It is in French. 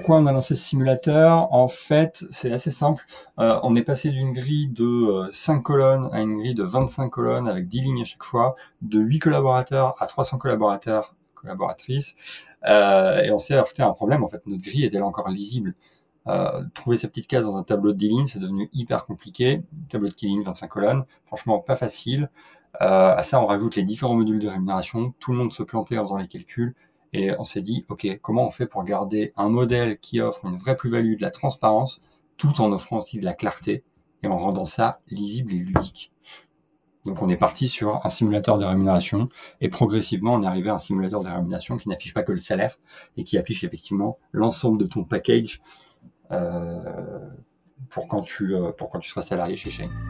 Pourquoi on a lancé ce simulateur En fait, c'est assez simple. Euh, on est passé d'une grille de 5 euh, colonnes à une grille de 25 colonnes avec 10 lignes à chaque fois, de 8 collaborateurs à 300 collaborateurs, collaboratrices. Euh, et on s'est heurté à un problème. En fait, notre grille là encore lisible. trouver ces petites cases dans un tableau de 10 lignes, c'est devenu hyper compliqué. tableau de 10 lignes, 25 colonnes, franchement pas facile. à ça, on rajoute les différents modules de rémunération. Tout le monde se plantait en faisant les calculs. Et on s'est dit, OK, comment on fait pour garder un modèle qui offre une vraie plus-value, de la transparence, tout en offrant aussi de la clarté et en rendant ça lisible et ludique. Donc on est parti sur un simulateur de rémunération et progressivement on est arrivé à un simulateur de rémunération qui n'affiche pas que le salaire et qui affiche effectivement l'ensemble de ton package euh, pour quand tu euh, pour quand tu seras salarié chez Shane.